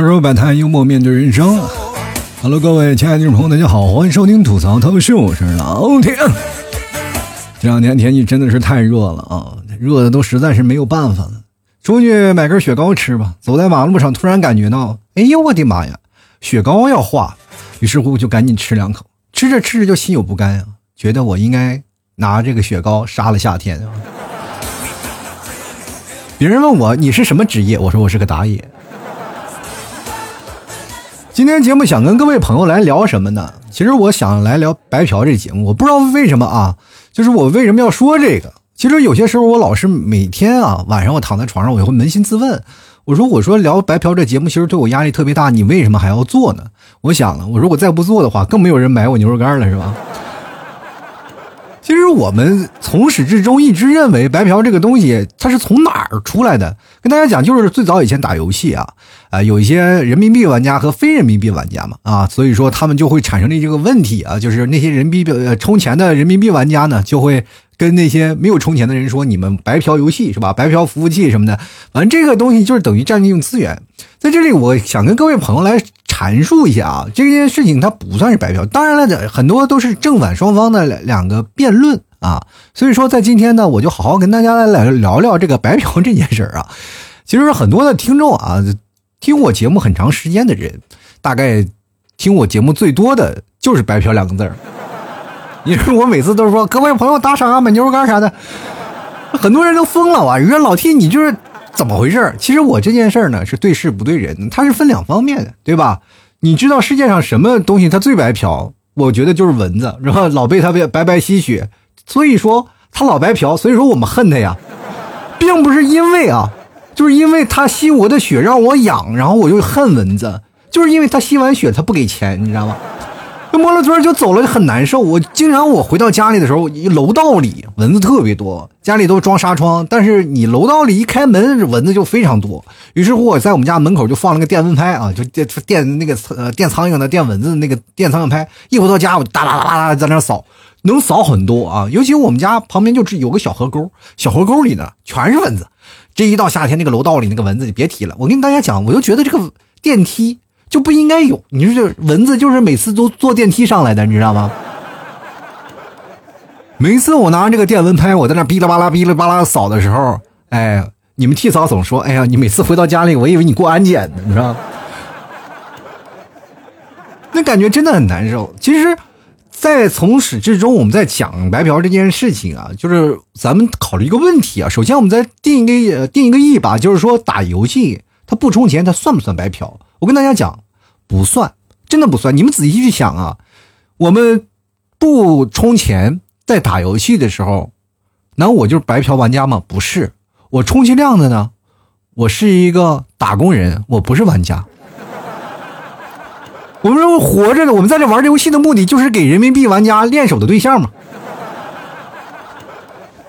的时候摆摊幽默面对人生。Hello，各位亲爱的听众朋友，大家好，欢迎收听吐槽脱口秀，我是老铁。这两天天气真的是太热了啊，热的都实在是没有办法了。出去买根雪糕吃吧。走在马路上，突然感觉到，哎呦我的妈呀，雪糕要化，于是乎就赶紧吃两口。吃着吃着就心有不甘啊，觉得我应该拿这个雪糕杀了夏天啊。别人问我你是什么职业，我说我是个打野。今天节目想跟各位朋友来聊什么呢？其实我想来聊白嫖这节目，我不知道为什么啊，就是我为什么要说这个。其实有些时候我老是每天啊晚上我躺在床上，我会扪心自问，我说我说聊白嫖这节目，其实对我压力特别大，你为什么还要做呢？我想了，我如果再不做的话，更没有人买我牛肉干了，是吧？其实我们从始至终一直认为白嫖这个东西，它是从哪儿出来的？跟大家讲，就是最早以前打游戏啊，啊，有一些人民币玩家和非人民币玩家嘛，啊，所以说他们就会产生的这个问题啊，就是那些人民币充钱的人民币玩家呢，就会跟那些没有充钱的人说，你们白嫖游戏是吧？白嫖服务器什么的，反正这个东西就是等于占用资源。在这里，我想跟各位朋友来。阐述一下啊，这件事情它不算是白嫖，当然了，很多都是正反双方的两个辩论啊。所以说，在今天呢，我就好好跟大家来聊聊这个白嫖这件事儿啊。其实很多的听众啊，听我节目很长时间的人，大概听我节目最多的就是“白嫖”两个字儿。因为我每次都是说各位朋友打赏啊，买牛肉干啥的，很多人都疯了啊！你说老 T，你就是。怎么回事？其实我这件事呢，是对事不对人，它是分两方面的，对吧？你知道世界上什么东西它最白嫖？我觉得就是蚊子，然后老被它白白白吸血，所以说它老白嫖，所以说我们恨它呀，并不是因为啊，就是因为它吸我的血让我痒，然后我就恨蚊子，就是因为它吸完血它不给钱，你知道吗？那摸了嘴就走了，就很难受。我经常我回到家里的时候，楼道里蚊子特别多，家里都装纱窗，但是你楼道里一开门，蚊子就非常多。于是乎，我在我们家门口就放了个电蚊拍啊，就电电那个呃电苍蝇的、电蚊子那个电苍蝇拍。一回到家，我哒哒哒哒在那扫，能扫很多啊。尤其我们家旁边就是有个小河沟，小河沟里呢全是蚊子。这一到夏天，那个楼道里那个蚊子就别提了。我跟大家讲，我就觉得这个电梯。就不应该有，你说这蚊子就是每次都坐电梯上来的，你知道吗？每次我拿着这个电蚊拍，我在那哔哩吧啦、哔哩吧啦扫的时候，哎，你们替嫂总说，哎呀，你每次回到家里，我以为你过安检呢，你知道吗？那感觉真的很难受。其实，在从始至终，我们在讲白嫖这件事情啊，就是咱们考虑一个问题啊。首先，我们在定一个定一个义吧，就是说打游戏，它不充钱，它算不算白嫖？我跟大家讲，不算，真的不算。你们仔细去想啊，我们不充钱在打游戏的时候，那我就是白嫖玩家吗？不是，我充其量的呢，我是一个打工人，我不是玩家。我们活着的，我们在这玩这游戏的目的就是给人民币玩家练手的对象嘛。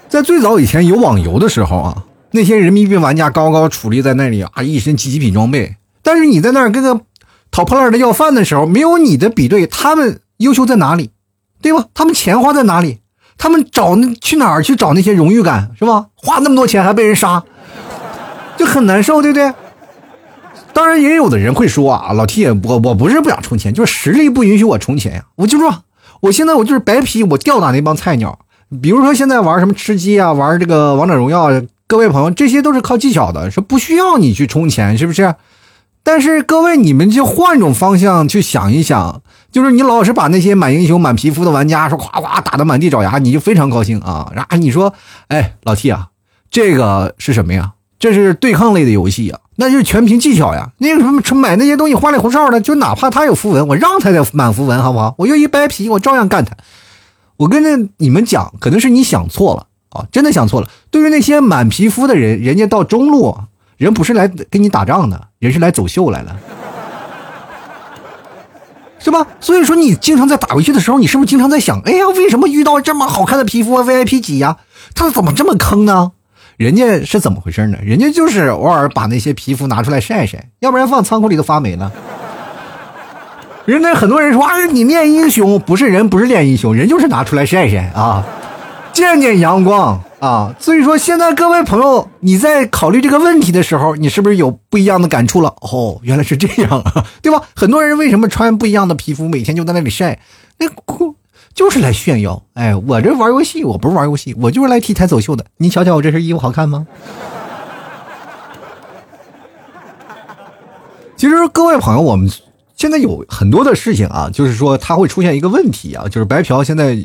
在最早以前有网游的时候啊，那些人民币玩家高高矗立在那里啊，一身极品装备。但是你在那儿跟个讨破烂的要饭的时候，没有你的比对，他们优秀在哪里？对吧？他们钱花在哪里？他们找那去哪儿去找那些荣誉感是吧？花那么多钱还被人杀，就很难受，对不对？当然也有的人会说啊，老 T，我我不是不想充钱，就是实力不允许我充钱呀。我就说，我现在我就是白皮，我吊打那帮菜鸟。比如说现在玩什么吃鸡啊，玩这个王者荣耀，各位朋友，这些都是靠技巧的，是不需要你去充钱，是不是？但是各位，你们就换种方向去想一想，就是你老是把那些满英雄、满皮肤的玩家说夸夸打的满地找牙，你就非常高兴啊。然后你说，哎，老 T 啊，这个是什么呀？这是对抗类的游戏啊，那就是全凭技巧呀。那个什么买那些东西花里胡哨的，就哪怕他有符文，我让他的满符文好不好？我就一掰皮，我照样干他。我跟着你们讲，可能是你想错了啊，真的想错了。对于那些满皮肤的人，人家到中路。人不是来跟你打仗的，人是来走秀来了，是吧？所以说，你经常在打游戏的时候，你是不是经常在想，哎呀，为什么遇到这么好看的皮肤 VIP 级呀？他怎么这么坑呢？人家是怎么回事呢？人家就是偶尔把那些皮肤拿出来晒晒，要不然放仓库里都发霉了。人家很多人说啊，你练英雄不是人，不是练英雄，人就是拿出来晒晒啊。见见阳光啊！所以说，现在各位朋友，你在考虑这个问题的时候，你是不是有不一样的感触了？哦，原来是这样啊，对吧？很多人为什么穿不一样的皮肤，每天就在那里晒？那哭就是来炫耀。哎，我这玩游戏，我不是玩游戏，我就是来 T 台走秀的。你瞧瞧我这身衣服好看吗？其实各位朋友，我们现在有很多的事情啊，就是说它会出现一个问题啊，就是白嫖现在。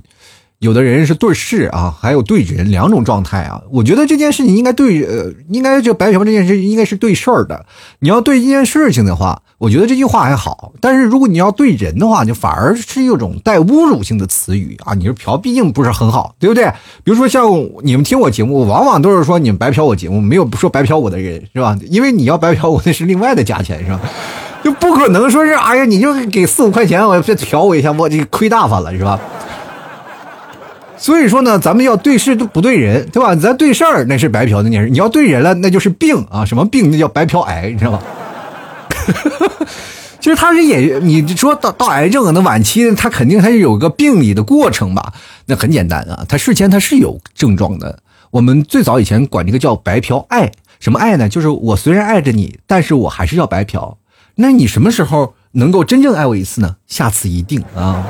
有的人是对事啊，还有对人两种状态啊。我觉得这件事情应该对呃，应该就白嫖这件事应该是对事儿的。你要对一件事情的话，我觉得这句话还好。但是如果你要对人的话，就反而是一种带侮辱性的词语啊。你说嫖毕竟不是很好，对不对？比如说像你们听我节目，往往都是说你们白嫖我节目，没有说白嫖我的人，是吧？因为你要白嫖我，那是另外的价钱，是吧？就不可能说是哎呀，你就给四五块钱，我再嫖我一下，我这亏大发了，是吧？所以说呢，咱们要对事都不对人，对吧？咱对事儿那是白嫖的件事，你要对人了，那就是病啊！什么病？那叫白嫖癌，你知道吧？其实他是也，你说到到癌症可能晚期，他肯定他是有个病理的过程吧？那很简单啊，他事前他是有症状的。我们最早以前管这个叫白嫖爱，什么爱呢？就是我虽然爱着你，但是我还是要白嫖。那你什么时候能够真正爱我一次呢？下次一定啊！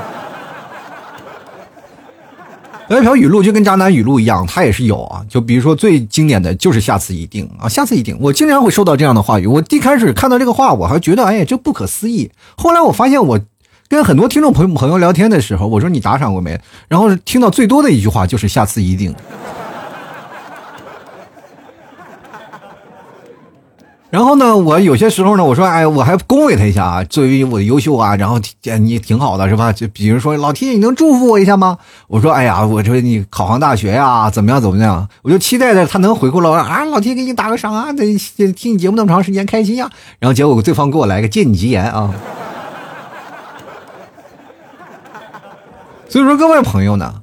来一条语录就跟渣男语录一样，他也是有啊。就比如说最经典的就是“下次一定”啊，“下次一定”。我经常会收到这样的话语。我一开始看到这个话，我还觉得哎呀，这不可思议。后来我发现，我跟很多听众朋友朋友聊天的时候，我说你打赏过没？然后听到最多的一句话就是“下次一定”。然后呢，我有些时候呢，我说，哎，我还恭维他一下啊，作为我的优秀啊，然后你挺好的是吧？就比如说老 T，你能祝福我一下吗？我说，哎呀，我说你考上大学呀，怎么样怎么样？我就期待着他能回复了啊，老 T 给你打个赏啊，得听你节目那么长时间，开心呀。然后结果对方给我来个借你吉言啊。所以说各位朋友呢，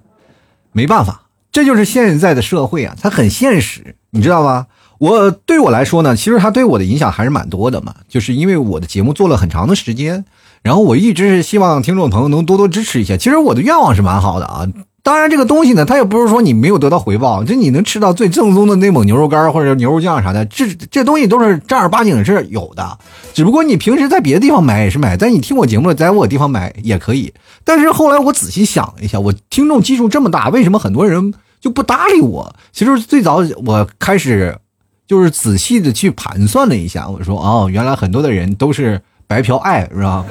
没办法，这就是现在的社会啊，它很现实，你知道吗？我对我来说呢，其实他对我的影响还是蛮多的嘛，就是因为我的节目做了很长的时间，然后我一直是希望听众朋友能多多支持一下。其实我的愿望是蛮好的啊，当然这个东西呢，它也不是说你没有得到回报，就你能吃到最正宗的内蒙牛肉干或者牛肉酱啥的，这这东西都是正儿八经是有的。只不过你平时在别的地方买也是买，但你听我节目在我地方买也可以。但是后来我仔细想了一下，我听众基数这么大，为什么很多人就不搭理我？其实最早我开始。就是仔细的去盘算了一下，我说哦，原来很多的人都是白嫖爱，是吧？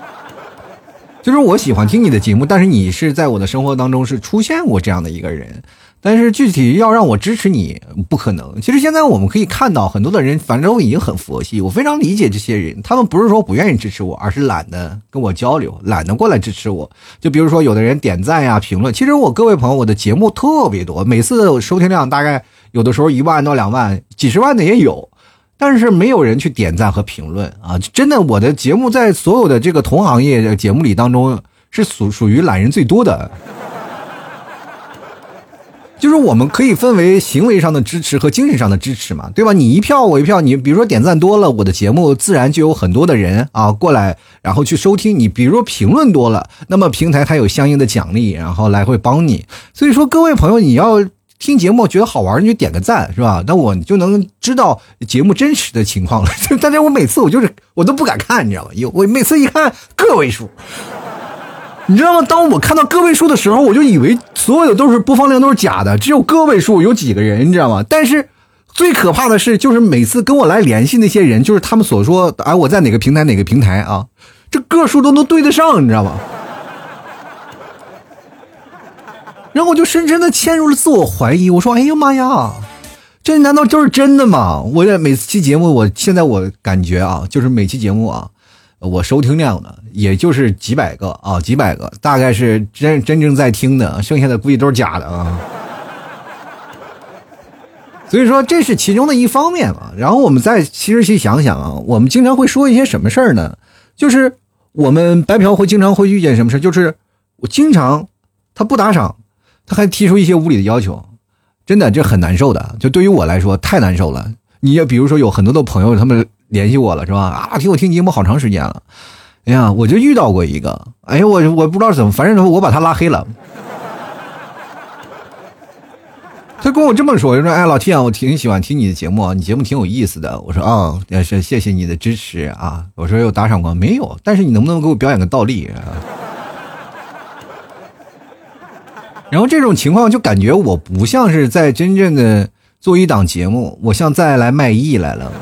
就是我喜欢听你的节目，但是你是在我的生活当中是出现过这样的一个人。但是具体要让我支持你，不可能。其实现在我们可以看到，很多的人反正我已经很佛系。我非常理解这些人，他们不是说不愿意支持我，而是懒得跟我交流，懒得过来支持我。就比如说，有的人点赞呀、评论。其实我各位朋友，我的节目特别多，每次收听量大概有的时候一万到两万、几十万的也有，但是没有人去点赞和评论啊！真的，我的节目在所有的这个同行业的节目里当中，是属属于懒人最多的。就是我们可以分为行为上的支持和精神上的支持嘛，对吧？你一票我一票，你比如说点赞多了，我的节目自然就有很多的人啊过来，然后去收听你。比如说评论多了，那么平台它有相应的奖励，然后来会帮你。所以说，各位朋友，你要听节目觉得好玩，你就点个赞，是吧？那我就能知道节目真实的情况了。但是我每次我就是我都不敢看，你知道吗？有我每次一看个位数。你知道吗？当我看到个位数的时候，我就以为所有的都是播放量都是假的，只有个位数有几个人，你知道吗？但是最可怕的是，就是每次跟我来联系那些人，就是他们所说，哎，我在哪个平台哪个平台啊，这个数都能对得上，你知道吗？然后我就深深的陷入了自我怀疑，我说，哎呀妈呀，这难道就是真的吗？我这每次期节目，我现在我感觉啊，就是每期节目啊。我收听量呢，也就是几百个啊，几百个，大概是真真正在听的，剩下的估计都是假的啊。所以说这是其中的一方面嘛。然后我们再其实去想想啊，我们经常会说一些什么事儿呢？就是我们白嫖会经常会遇见什么事就是我经常他不打赏，他还提出一些无理的要求，真的这很难受的。就对于我来说太难受了。你也比如说有很多的朋友他们。联系我了是吧？啊，听我听节目好长时间了。哎呀，我就遇到过一个。哎呀，我我不知道怎么，反正我把他拉黑了。他跟我这么说，就说：“哎，老 T 啊，我挺喜欢听你的节目，你节目挺有意思的。”我说：“啊，也是谢谢你的支持啊。”我说：“有打赏过没有？但是你能不能给我表演个倒立？”然后这种情况就感觉我不像是在真正的做一档节目，我像再来卖艺来了。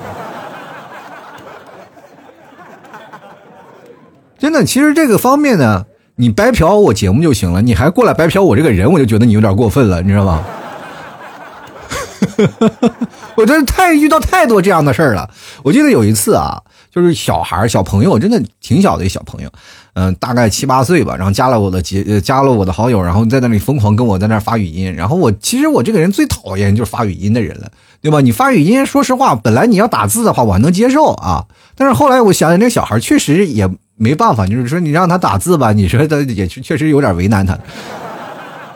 真的，其实这个方面呢，你白嫖我节目就行了，你还过来白嫖我这个人，我就觉得你有点过分了，你知道吗？我真的太遇到太多这样的事儿了。我记得有一次啊，就是小孩小朋友，真的挺小的一小朋友，嗯，大概七八岁吧，然后加了我的，加了我的好友，然后在那里疯狂跟我在那发语音。然后我其实我这个人最讨厌就是发语音的人了，对吧？你发语音，说实话，本来你要打字的话，我还能接受啊。但是后来我想想，那小孩确实也没办法，就是说你让他打字吧，你说他也确实有点为难他。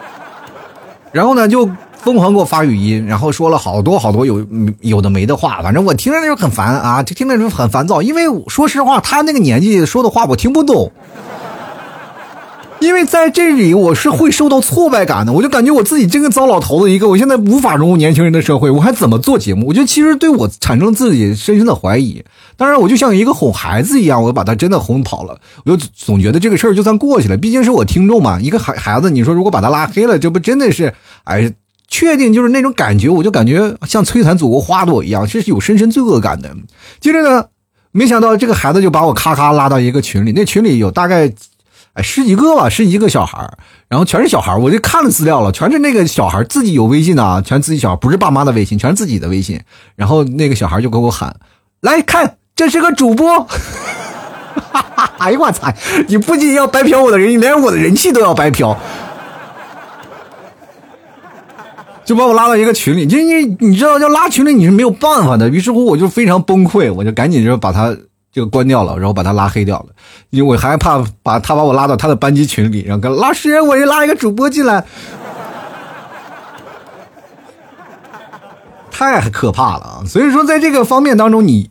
然后呢，就。疯狂给我发语音，然后说了好多好多有有的没的话，反正我听着就很烦啊，就听着就很烦躁。因为说实话，他那个年纪说的话我听不懂。因为在这里我是会受到挫败感的，我就感觉我自己真个糟老头子一个，我现在无法融入年轻人的社会，我还怎么做节目？我觉得其实对我产生自己深深的怀疑。当然，我就像一个哄孩子一样，我把他真的哄跑了。我就总觉得这个事儿就算过去了，毕竟是我听众嘛。一个孩孩子，你说如果把他拉黑了，这不真的是哎。确定就是那种感觉，我就感觉像摧残祖国花朵一样，是有深深罪恶感的。接着呢，没想到这个孩子就把我咔咔拉到一个群里，那群里有大概哎十几个吧，十几个小孩然后全是小孩我就看了资料了，全是那个小孩自己有微信的啊，全自己小孩，不是爸妈的微信，全是自己的微信。然后那个小孩就给我喊：“来看，这是个主播。”哎呀我操！你不仅要白嫖我的人，你连我的人气都要白嫖。就把我拉到一个群里，就你你知道，要拉群里你是没有办法的。于是乎，我就非常崩溃，我就赶紧就把他这个关掉了，然后把他拉黑掉了。因为我害怕把他把我拉到他的班级群里，然后跟老师，我又拉一个主播进来，太可怕了啊！所以说，在这个方面当中，你。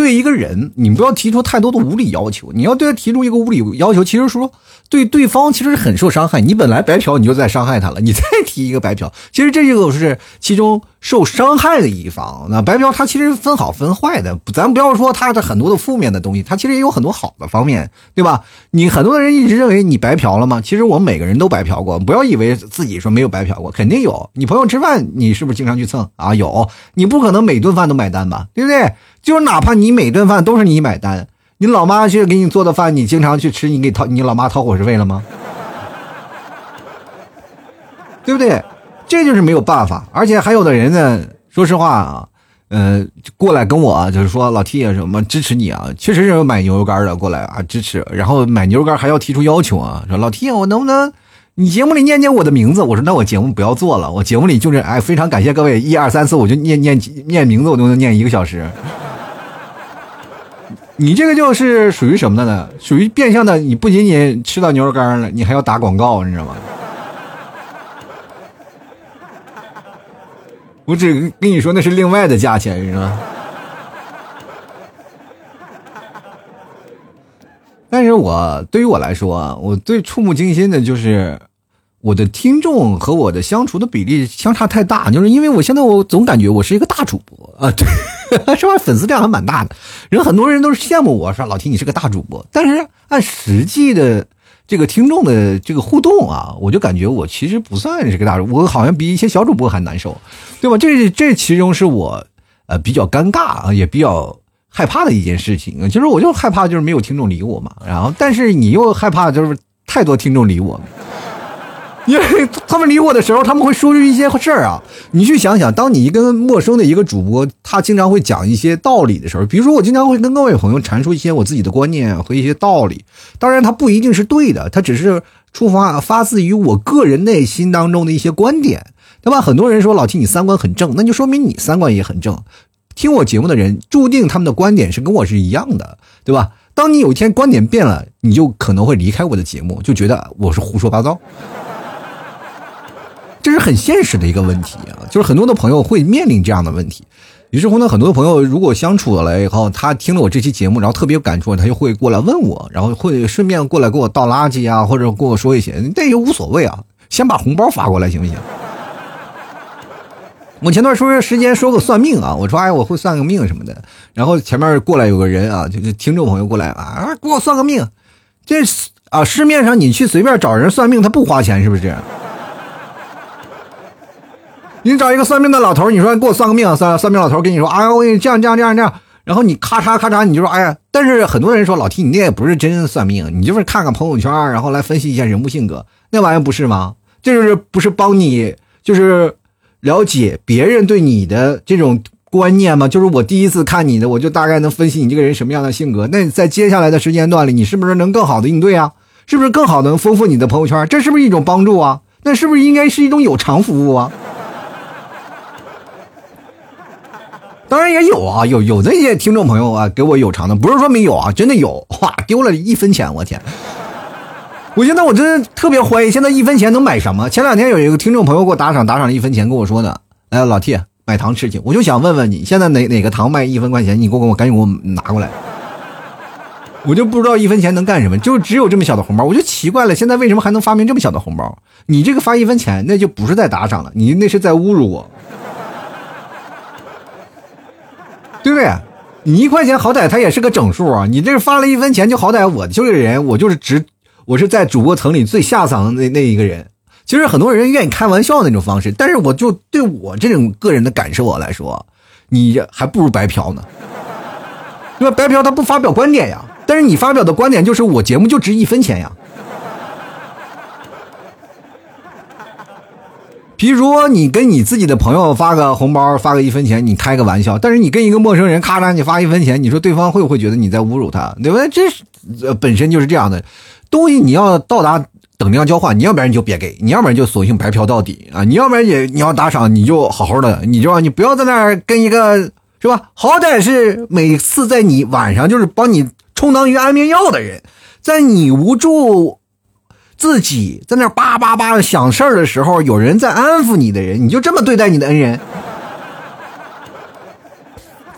对一个人，你不要提出太多的无理要求。你要对他提出一个无理要求，其实说对对方其实很受伤害。你本来白嫖，你就在伤害他了，你再提一个白嫖，其实这就是其中。受伤害的一方，那白嫖它其实分好分坏的，咱不要说它的很多的负面的东西，它其实也有很多好的方面，对吧？你很多人一直认为你白嫖了吗？其实我们每个人都白嫖过，不要以为自己说没有白嫖过，肯定有。你朋友吃饭，你是不是经常去蹭啊？有，你不可能每顿饭都买单吧？对不对？就是哪怕你每顿饭都是你买单，你老妈去给你做的饭，你经常去吃，你给掏你老妈掏伙食费了吗？对不对？这就是没有办法，而且还有的人呢，说实话啊，呃，过来跟我就是说老 T 啊什么支持你啊，确实是有买牛肉干的过来啊支持，然后买牛肉干还要提出要求啊，说老 T 我能不能你节目里念念我的名字？我说那我节目不要做了，我节目里就是哎非常感谢各位一二三四我就念念念名字我都能念一个小时，你这个就是属于什么的呢？属于变相的，你不仅仅吃到牛肉干了，你还要打广告，你知道吗？我只跟你说，那是另外的价钱，是吧？但是我对于我来说啊，我最触目惊心的就是我的听众和我的相处的比例相差太大，就是因为我现在我总感觉我是一个大主播啊，对，是吧？粉丝量还蛮大的，人很多人都是羡慕我说老提你是个大主播，但是按实际的。这个听众的这个互动啊，我就感觉我其实不算是个大主，我好像比一些小主播还难受，对吧？这这其中是我呃比较尴尬啊，也比较害怕的一件事情。其实我就害怕就是没有听众理我嘛，然后但是你又害怕就是太多听众理我。因为他们理我的时候，他们会说出一些事儿啊。你去想想，当你一个陌生的一个主播，他经常会讲一些道理的时候，比如说我经常会跟各位朋友阐述一些我自己的观念和一些道理。当然，他不一定是对的，他只是出发发自于我个人内心当中的一些观点，对吧？很多人说老 T 你三观很正，那就说明你三观也很正。听我节目的人，注定他们的观点是跟我是一样的，对吧？当你有一天观点变了，你就可能会离开我的节目，就觉得我是胡说八道。这是很现实的一个问题啊，就是很多的朋友会面临这样的问题。于是乎呢，很多朋友如果相处了以后，他听了我这期节目，然后特别有感触，他就会过来问我，然后会顺便过来给我倒垃圾啊，或者跟我说一些，那也无所谓啊，先把红包发过来行不行？我前段说时间说个算命啊，我说哎我会算个命什么的，然后前面过来有个人啊，就是听众朋友过来啊，给我算个命，这啊市面上你去随便找人算命，他不花钱是不是这样？你找一个算命的老头，你说给我算个命，算算命老头跟你说，哎我给你这样这样这样这样，然后你咔嚓咔嚓，你就说哎呀，但是很多人说老提你那也不是真算命，你就是看看朋友圈，然后来分析一下人物性格，那玩意儿不是吗？这就是不是帮你就是。了解别人对你的这种观念吗？就是我第一次看你的，我就大概能分析你这个人什么样的性格。那在接下来的时间段里，你是不是能更好的应对啊？是不是更好的丰富你的朋友圈？这是不是一种帮助啊？那是不是应该是一种有偿服务啊？当然也有啊，有有这些听众朋友啊，给我有偿的，不是说没有啊，真的有，哇，丢了一分钱，我天！我现在我真的特别怀疑，现在一分钱能买什么？前两天有一个听众朋友给我打赏，打赏了一分钱，跟我说的，哎，老 T 买糖吃去。我就想问问你，现在哪哪个糖卖一分块钱？你给我，我赶紧给我拿过来。我就不知道一分钱能干什么，就只有这么小的红包，我就奇怪了，现在为什么还能发明这么小的红包？你这个发一分钱，那就不是在打赏了，你那是在侮辱我，对不对？你一块钱好歹它也是个整数啊，你这发了一分钱，就好歹我就是人，我就是值。我是在主播层里最下层的那那一个人，其实很多人愿意开玩笑那种方式，但是我就对我这种个人的感受啊来说，你还不如白嫖呢。因为白嫖他不发表观点呀，但是你发表的观点就是我节目就值一分钱呀。比如说你跟你自己的朋友发个红包，发个一分钱，你开个玩笑，但是你跟一个陌生人咔嚓你发一分钱，你说对方会不会觉得你在侮辱他？对不对？这是呃本身就是这样的。东西你要到达等量交换，你要不然你就别给，你要不然就索性白嫖到底啊！你要不然也你要打赏，你就好好的，你就你不要在那儿跟一个是吧？好歹是每次在你晚上就是帮你充当于安眠药的人，在你无助自己在那叭叭叭的想事儿的时候，有人在安抚你的人，你就这么对待你的恩人？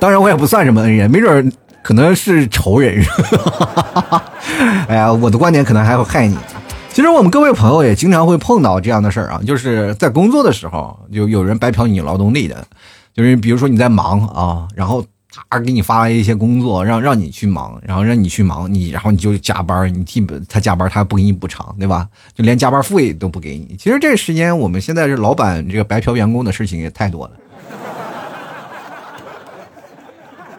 当然我也不算什么恩人，没准可能是仇人。哎呀，我的观点可能还会害你。其实我们各位朋友也经常会碰到这样的事儿啊，就是在工作的时候，有有人白嫖你劳动力的，就是比如说你在忙啊，然后他给你发了一些工作，让让你去忙，然后让你去忙，你然后你就加班，你替他加班，他不给你补偿，对吧？就连加班费都不给你。其实这时间我们现在是老板这个白嫖员工的事情也太多了。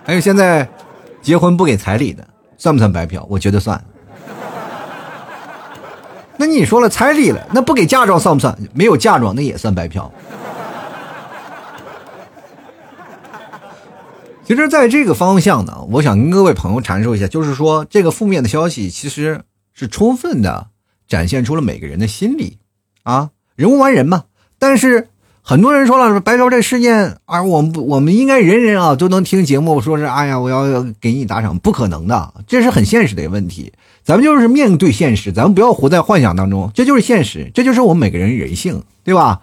还有现在结婚不给彩礼的。算不算白嫖？我觉得算。那你说了彩礼了，那不给嫁妆算不算？没有嫁妆那也算白嫖。其实，在这个方向呢，我想跟各位朋友阐述一下，就是说，这个负面的消息其实是充分的展现出了每个人的心理啊，人无完人嘛。但是。很多人说了，白嫖这事件啊，我们，我们应该人人啊都能听节目，说是哎呀，我要给你打赏，不可能的，这是很现实的一个问题。咱们就是面对现实，咱们不要活在幻想当中，这就是现实，这就是我们每个人人性，对吧？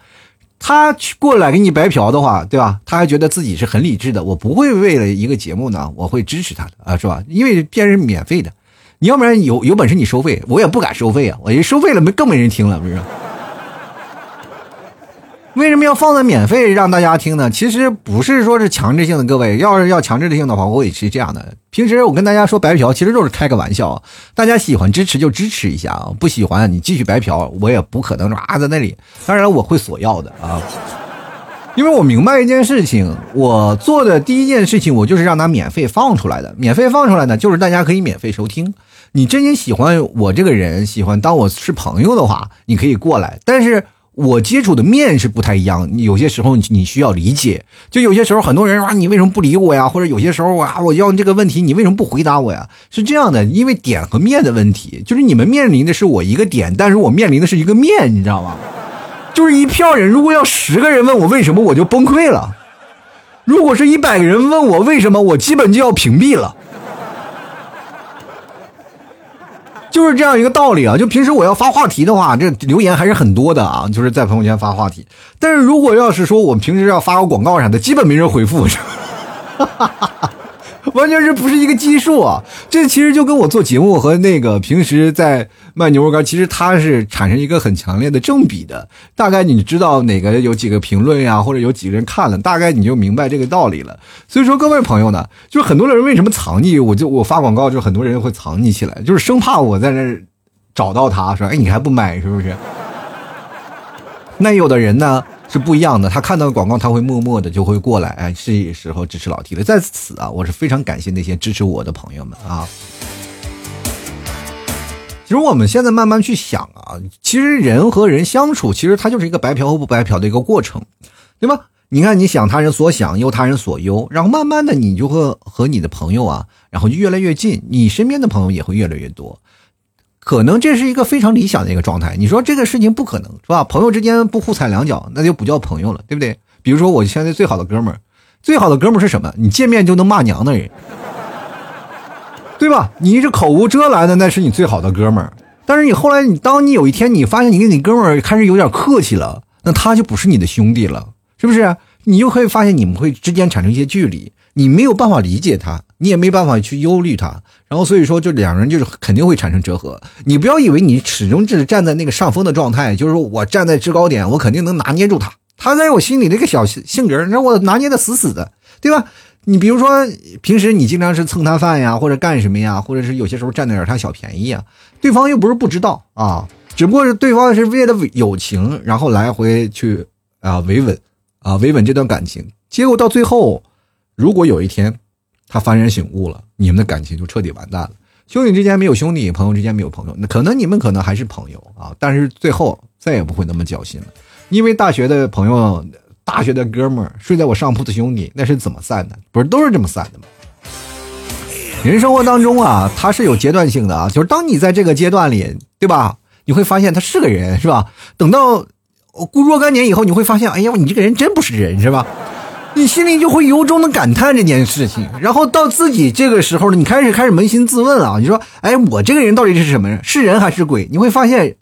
他去过来给你白嫖的话，对吧？他还觉得自己是很理智的，我不会为了一个节目呢，我会支持他的啊，是吧？因为别人免费的，你要不然有有本事你收费，我也不敢收费啊，我一收费了没更没人听了，不是？为什么要放在免费让大家听呢？其实不是说是强制性的，各位要是要强制性的话，我也是这样的。平时我跟大家说白嫖，其实就是开个玩笑。大家喜欢支持就支持一下啊，不喜欢你继续白嫖，我也不可能说啊在那里。当然我会索要的啊，因为我明白一件事情，我做的第一件事情，我就是让他免费放出来的。免费放出来呢，就是大家可以免费收听。你真心喜欢我这个人，喜欢当我是朋友的话，你可以过来。但是。我接触的面是不太一样，有些时候你需要理解。就有些时候很多人说你为什么不理我呀？或者有些时候啊，我要这个问题，你为什么不回答我呀？是这样的，因为点和面的问题，就是你们面临的是我一个点，但是我面临的是一个面，你知道吗？就是一票人，如果要十个人问我为什么，我就崩溃了；如果是一百个人问我为什么，我基本就要屏蔽了。就是这样一个道理啊！就平时我要发话题的话，这留言还是很多的啊，就是在朋友圈发话题。但是如果要是说我们平时要发个广告啥的，基本没人回复。完全是不是一个基数啊？这其实就跟我做节目和那个平时在卖牛肉干，其实它是产生一个很强烈的正比的。大概你知道哪个有几个评论呀，或者有几个人看了，大概你就明白这个道理了。所以说，各位朋友呢，就是很多的人为什么藏匿？我就我发广告，就很多人会藏匿起来，就是生怕我在那找到他说，哎，你还不买是不是？那有的人呢？是不一样的，他看到广告，他会默默的就会过来，哎，是时候支持老 T 了。在此啊，我是非常感谢那些支持我的朋友们啊。其实我们现在慢慢去想啊，其实人和人相处，其实它就是一个白嫖和不白嫖的一个过程，对吧？你看，你想他人所想，忧他人所忧，然后慢慢的，你就会和你的朋友啊，然后就越来越近，你身边的朋友也会越来越多。可能这是一个非常理想的一个状态。你说这个事情不可能是吧？朋友之间不互踩两脚，那就不叫朋友了，对不对？比如说我现在最好的哥们儿，最好的哥们儿是什么？你见面就能骂娘的人，对吧？你这口无遮拦的，那是你最好的哥们儿。但是你后来，你当你有一天你发现你跟你哥们儿开始有点客气了，那他就不是你的兄弟了，是不是？你就会发现你们会之间产生一些距离，你没有办法理解他。你也没办法去忧虑他，然后所以说，就两人就是肯定会产生折合。你不要以为你始终只是站在那个上风的状态，就是说我站在制高点，我肯定能拿捏住他。他在我心里那个小性格，让我拿捏的死死的，对吧？你比如说平时你经常是蹭他饭呀，或者干什么呀，或者是有些时候占点他小便宜啊，对方又不是不知道啊，只不过是对方是为了友情，然后来回去啊维稳啊维稳这段感情，结果到最后，如果有一天。他幡然醒悟了，你们的感情就彻底完蛋了。兄弟之间没有兄弟，朋友之间没有朋友，那可能你们可能还是朋友啊，但是最后再也不会那么交心了。因为大学的朋友、大学的哥们儿、睡在我上铺的兄弟，那是怎么散的？不是都是这么散的吗？人生活当中啊，它是有阶段性的啊，就是当你在这个阶段里，对吧？你会发现他是个人，是吧？等到过若干年以后，你会发现，哎呀，你这个人真不是人，是吧？你心里就会由衷的感叹这件事情，然后到自己这个时候呢，你开始开始扪心自问啊，你说，哎，我这个人到底是什么人？是人还是鬼？你会发现，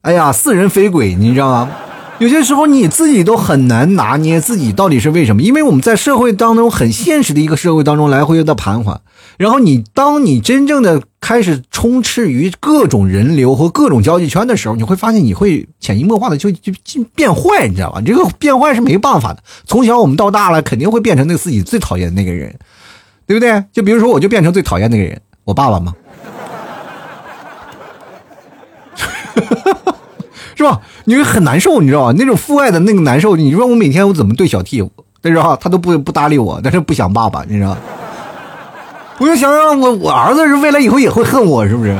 哎呀，似人非鬼，你知道吗？有些时候你自己都很难拿捏自己到底是为什么，因为我们在社会当中很现实的一个社会当中来回的盘桓，然后你当你真正的开始充斥于各种人流和各种交际圈的时候，你会发现你会潜移默化的就就变坏，你知道吧？这个变坏是没办法的，从小我们到大了肯定会变成那个自己最讨厌的那个人，对不对？就比如说我就变成最讨厌那个人，我爸爸吗？是吧？你会很难受，你知道吧？那种父爱的那个难受，你说我每天我怎么对小 T，但是哈，他都不不搭理我，但是不想爸爸，你知道？我就想让我我儿子是未来以后也会恨我，是不是？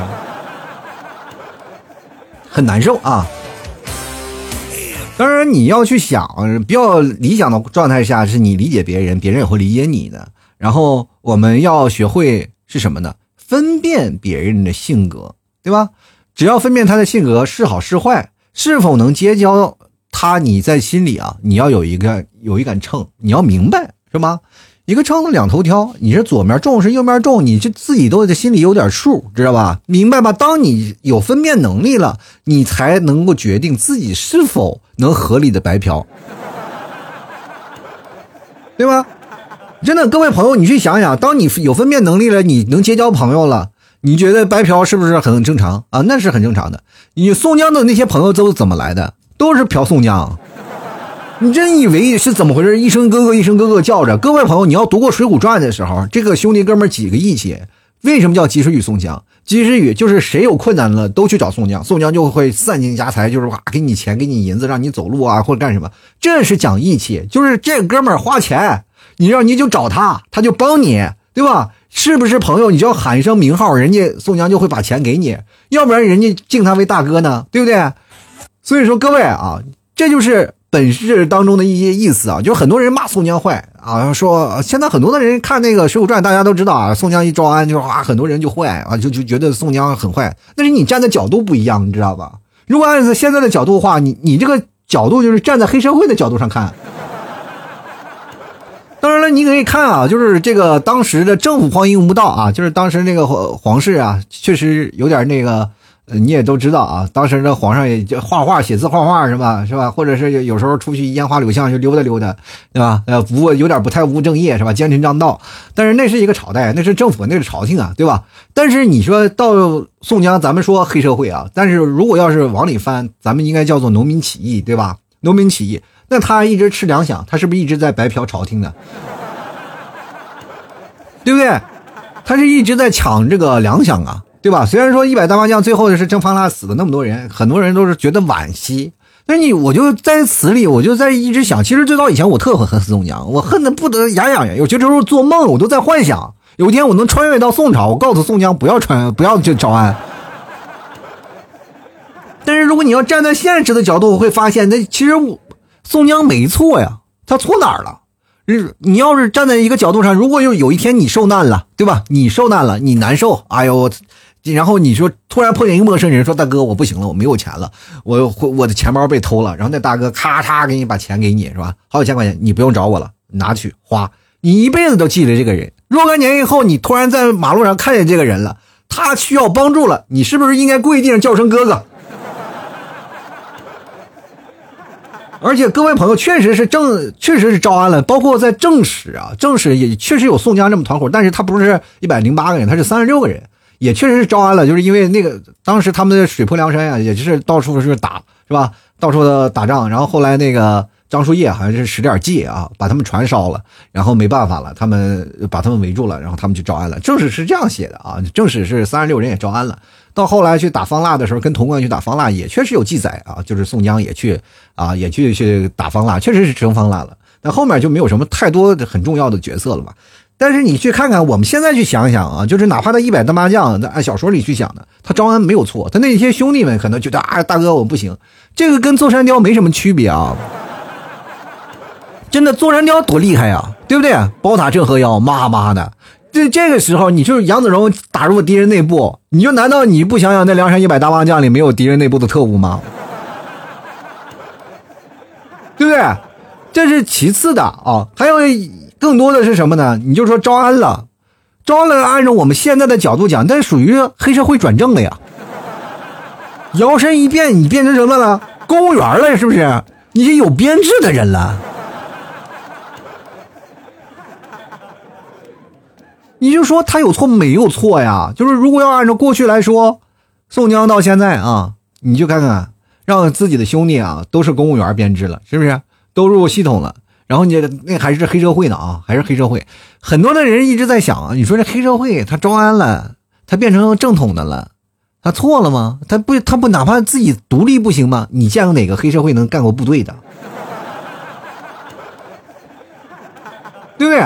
很难受啊！当然你要去想，比较理想的状态下是你理解别人，别人也会理解你的。然后我们要学会是什么呢？分辨别人的性格，对吧？只要分辨他的性格是好是坏。是否能结交他？你在心里啊，你要有一个有一杆秤，你要明白是吗？一个秤子两头挑，你是左面重是右面重，你就自己都在心里有点数，知道吧？明白吧？当你有分辨能力了，你才能够决定自己是否能合理的白嫖，对吧？真的，各位朋友，你去想想，当你有分辨能力了，你能结交朋友了。你觉得白嫖是不是很正常啊？那是很正常的。你宋江的那些朋友都是怎么来的？都是嫖宋江。你真以为是怎么回事？一声哥哥一声哥哥叫着。各位朋友，你要读过《水浒传》的时候，这个兄弟哥们几个义气。为什么叫及时雨宋江？及时雨就是谁有困难了都去找宋江，宋江就会散尽家财，就是哇给你钱给你银子让你走路啊或者干什么。这是讲义气，就是这哥们花钱，你让你就找他，他就帮你，对吧？是不是朋友？你就要喊一声名号，人家宋江就会把钱给你，要不然人家敬他为大哥呢，对不对？所以说各位啊，这就是本事当中的一些意思啊。就是很多人骂宋江坏啊，说现在很多的人看那个《水浒传》，大家都知道啊，宋江一招安，就啊很多人就坏啊，就就觉得宋江很坏。但是你站的角度不一样，你知道吧？如果按照现在的角度的话，你你这个角度就是站在黑社会的角度上看。当然了，你可以看啊，就是这个当时的政府荒淫无道啊，就是当时那个皇皇室啊，确实有点那个，你也都知道啊，当时的皇上也就画画、写字、画画是吧？是吧？或者是有时候出去烟花柳巷去溜达溜达，对吧？呃，不有点不太务正业是吧？奸臣当道。但是那是一个朝代，那是政府，那是朝廷啊，对吧？但是你说到宋江，咱们说黑社会啊，但是如果要是往里翻，咱们应该叫做农民起义，对吧？农民起义，那他一直吃粮饷，他是不是一直在白嫖朝廷呢？对不对？他是一直在抢这个粮饷啊，对吧？虽然说一百大麻将最后是征方腊死了那么多人，很多人都是觉得惋惜。那你我就在此里，我就在一直想，其实最早以前我特恨恨宋江，我恨的不得牙痒痒。有些时候做梦，我都在幻想，有一天我能穿越到宋朝，我告诉宋江不要穿，不要去招安。但是如果你要站在现实的角度，我会发现，那其实我宋江没错呀，他错哪儿了？你要是站在一个角度上，如果有有一天你受难了，对吧？你受难了，你难受，哎呦，然后你说突然碰见一个陌生人，说大哥我不行了，我没有钱了，我我的钱包被偷了，然后那大哥咔嚓给你把钱给你，是吧？好几千块钱，你不用找我了，拿去花，你一辈子都记得这个人。若干年以后，你突然在马路上看见这个人了，他需要帮助了，你是不是应该跪地上叫声哥哥？而且各位朋友，确实是正，确实是招安了。包括在正史啊，正史也确实有宋江这么团伙，但是他不是一百零八个人，他是三十六个人，也确实是招安了。就是因为那个当时他们的水泊梁山呀，也就是到处是打，是吧？到处的打仗。然后后来那个张叔夜好像是使点计啊，把他们船烧了，然后没办法了，他们把他们围住了，然后他们就招安了。正史是这样写的啊，正史是三十六人也招安了。到后来去打方腊的时候，跟潼关去打方腊也确实有记载啊，就是宋江也去啊，也去去打方腊，确实是征方腊了。那后面就没有什么太多很重要的角色了嘛。但是你去看看，我们现在去想想啊，就是哪怕他一百单麻将，按小说里去讲的，他招安没有错。他那些兄弟们可能觉得啊，大哥我不行，这个跟坐山雕没什么区别啊。真的坐山雕多厉害呀，对不对？宝塔镇河妖，妈妈的。这这个时候，你就是杨子荣打入敌人内部，你就难道你不想想那梁山一百大帮将里没有敌人内部的特务吗？对不对？这是其次的啊，还有更多的是什么呢？你就说招安了，招安了，按照我们现在的角度讲，那属于黑社会转正了呀。摇身一变，你变成什么了？公务员了，是不是？你是有编制的人了。你就说他有错没有错呀？就是如果要按照过去来说，宋江到现在啊，你就看看，让自己的兄弟啊都是公务员编制了，是不是？都入系统了，然后你那还是黑社会呢啊，还是黑社会。很多的人一直在想，你说这黑社会他招安了，他变成正统的了，他错了吗？他不他不哪怕自己独立不行吗？你见过哪个黑社会能干过部队的？对不对？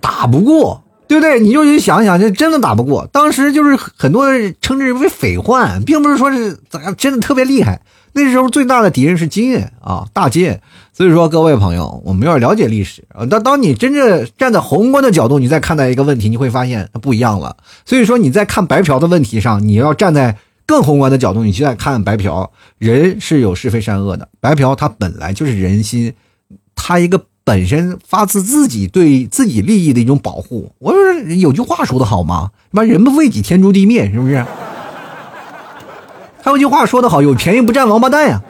打不过。对不对？你就去想想，这真的打不过。当时就是很多人称之为匪患，并不是说是咋真的特别厉害。那时候最大的敌人是金啊，大金。所以说，各位朋友，我们要了解历史啊。当当你真正站在宏观的角度，你再看待一个问题，你会发现它不一样了。所以说，你在看白嫖的问题上，你要站在更宏观的角度，你去再看白嫖，人是有是非善恶的。白嫖它本来就是人心，它一个。本身发自自己对自己利益的一种保护，我说有句话说的好吗？妈，人不为己，天诛地灭，是不是？还有句话说的好，有便宜不占王八蛋呀。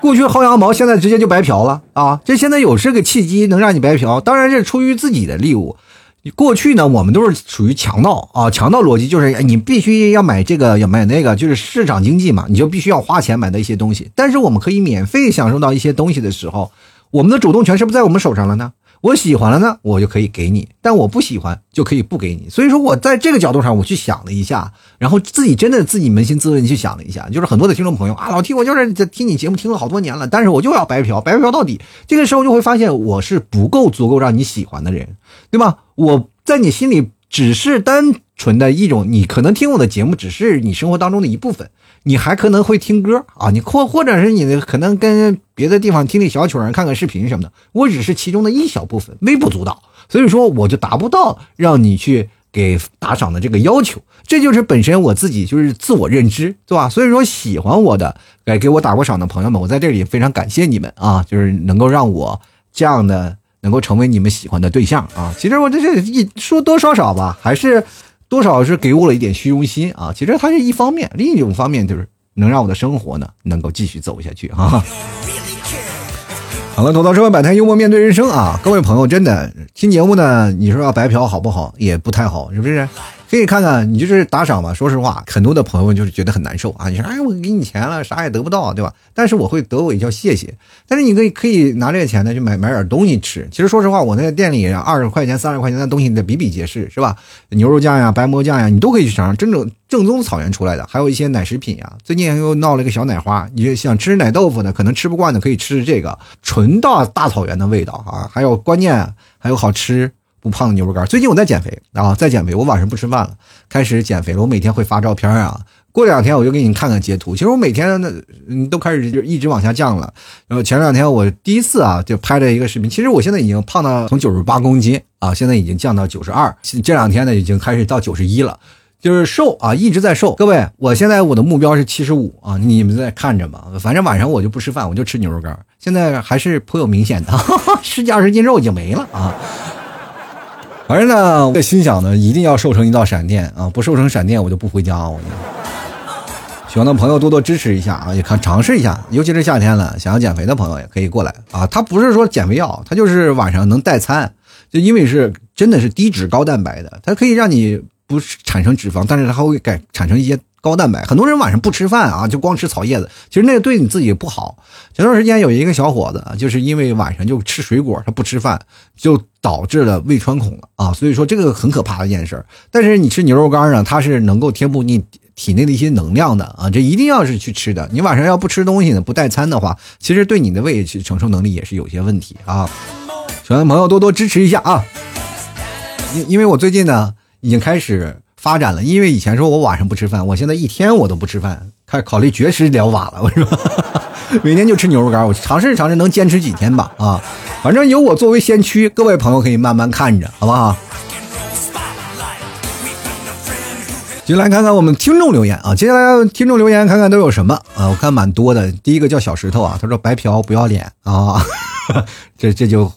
过去薅羊毛，现在直接就白嫖了啊！这现在有这个契机能让你白嫖，当然是出于自己的利益。你过去呢，我们都是属于强盗啊，强盗逻辑就是你必须要买这个，要买那个，就是市场经济嘛，你就必须要花钱买的一些东西。但是我们可以免费享受到一些东西的时候，我们的主动权是不是在我们手上了呢？我喜欢了呢，我就可以给你；但我不喜欢，就可以不给你。所以说我在这个角度上，我去想了一下，然后自己真的自己扪心自问去想了一下，就是很多的听众朋友啊，老听我就是听你节目听了好多年了，但是我就要白嫖，白嫖到底。这个时候就会发现我是不够足够让你喜欢的人，对吧？我在你心里只是单纯的一种，你可能听我的节目只是你生活当中的一部分。你还可能会听歌啊，你或或者是你可能跟别的地方听听小曲儿、看看视频什么的，我只是其中的一小部分，微不足道，所以说我就达不到让你去给打赏的这个要求，这就是本身我自己就是自我认知，对吧？所以说喜欢我的，给给我打过赏的朋友们，我在这里非常感谢你们啊，就是能够让我这样的能够成为你们喜欢的对象啊。其实我这是一说多说少吧，还是。多少是给我了一点虚荣心啊。其实它是一方面，另一种方面就是能让我的生活呢能够继续走下去哈。好了，吐槽社会百态，幽默面对人生啊！各位朋友，真的听节目呢，你说要白嫖好不好？也不太好，是不是？可以看看，你就是打赏吧。说实话，很多的朋友就是觉得很难受啊。你说，哎，我给你钱了，啥也得不到，对吧？但是我会得我一叫谢谢。但是你可以可以拿这个钱呢，去买买点东西吃。其实说实话，我那个店里二十块钱、三十块钱的东西的比比皆是，是吧？牛肉酱呀、白馍酱呀，你都可以去尝尝，真正正宗草原出来的。还有一些奶食品呀，最近又闹了一个小奶花，你想吃奶豆腐的，可能吃不惯的，可以吃这个纯大大草原的味道啊。还有关键还有好吃。不胖的牛肉干。最近我在减肥啊，在减肥。我晚上不吃饭了，开始减肥了。我每天会发照片啊，过两天我就给你看看截图。其实我每天呢，嗯，都开始就一直往下降了。然后前两天我第一次啊，就拍了一个视频。其实我现在已经胖到从九十八公斤啊，现在已经降到九十二。这两天呢，已经开始到九十一了，就是瘦啊，一直在瘦。各位，我现在我的目标是七十五啊，你们在看着吧。反正晚上我就不吃饭，我就吃牛肉干。现在还是颇有明显的，十几二十斤肉已经没了啊。反正呢，我心想呢，一定要瘦成一道闪电啊！不瘦成闪电，我就不回家。我喜欢的朋友多多支持一下啊，也看尝试一下，尤其是夏天了，想要减肥的朋友也可以过来啊。它不是说减肥药，它就是晚上能代餐，就因为是真的是低脂高蛋白的，它可以让你不产生脂肪，但是它会改产生一些。高蛋白，很多人晚上不吃饭啊，就光吃草叶子，其实那个对你自己不好。前段时间有一个小伙子，就是因为晚上就吃水果，他不吃饭，就导致了胃穿孔了啊。所以说这个很可怕的一件事。但是你吃牛肉干呢，它是能够填补你体内的一些能量的啊，这一定要是去吃的。你晚上要不吃东西呢，不带餐的话，其实对你的胃去承受能力也是有些问题啊。喜欢的朋友多多支持一下啊，因因为我最近呢已经开始。发展了，因为以前说我晚上不吃饭，我现在一天我都不吃饭，开始考虑绝食疗法了。我说，每天就吃牛肉干，我尝试尝试能坚持几天吧。啊，反正有我作为先驱，各位朋友可以慢慢看着，好不好？就来看看我们听众留言啊，接下来听众留言看看都有什么啊？我看蛮多的。第一个叫小石头啊，他说白嫖不要脸啊，这这就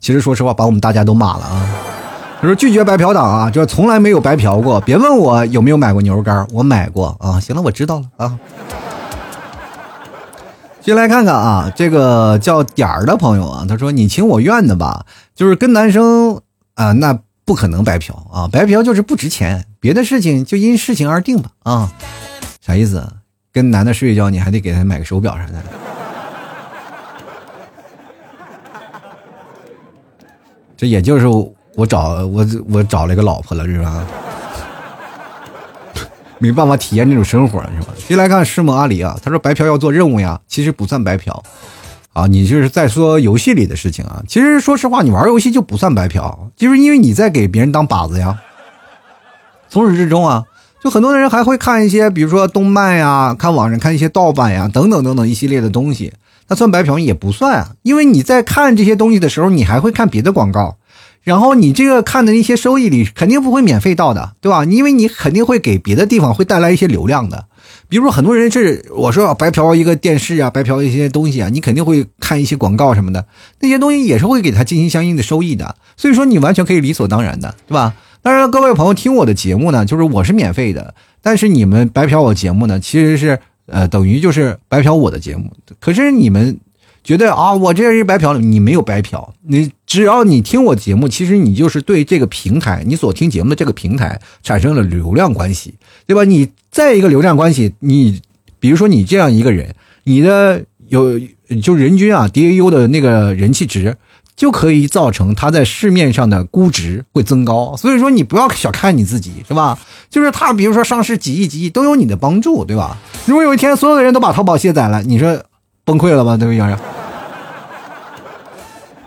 其实说实话把我们大家都骂了啊。他说拒绝白嫖党啊，就是从来没有白嫖过。别问我有没有买过牛肉干，我买过啊。行了，我知道了啊。进来看看啊，这个叫点儿的朋友啊，他说你情我愿的吧，就是跟男生啊，那不可能白嫖啊，白嫖就是不值钱。别的事情就因事情而定吧啊。啥意思？跟男的睡一觉，你还得给他买个手表啥的。这也就是。我找我我找了一个老婆了是吧？没办法体验这种生活是吧？先来看师母阿里啊，他说白嫖要做任务呀，其实不算白嫖啊。你就是在说游戏里的事情啊。其实说实话，你玩游戏就不算白嫖，就是因为你在给别人当靶子呀。从始至终啊，就很多人还会看一些，比如说动漫呀，看网上看一些盗版呀，等等等等一系列的东西，那算白嫖也不算啊，因为你在看这些东西的时候，你还会看别的广告。然后你这个看的一些收益里肯定不会免费到的，对吧？因为你肯定会给别的地方会带来一些流量的，比如说很多人是我说白嫖一个电视啊，白嫖一些东西啊，你肯定会看一些广告什么的，那些东西也是会给他进行相应的收益的，所以说你完全可以理所当然的，对吧？当然，各位朋友听我的节目呢，就是我是免费的，但是你们白嫖我节目呢，其实是呃等于就是白嫖我的节目，可是你们。觉得啊，我这是白嫖了，你没有白嫖，你只要你听我节目，其实你就是对这个平台，你所听节目的这个平台产生了流量关系，对吧？你再一个流量关系，你比如说你这样一个人，你的有就人均啊，DAU 的那个人气值，就可以造成他在市面上的估值会增高。所以说你不要小看你自己，是吧？就是他，比如说上市几亿几亿都有你的帮助，对吧？如果有一天所有的人都把淘宝卸载了，你说？崩溃了吧，对不对？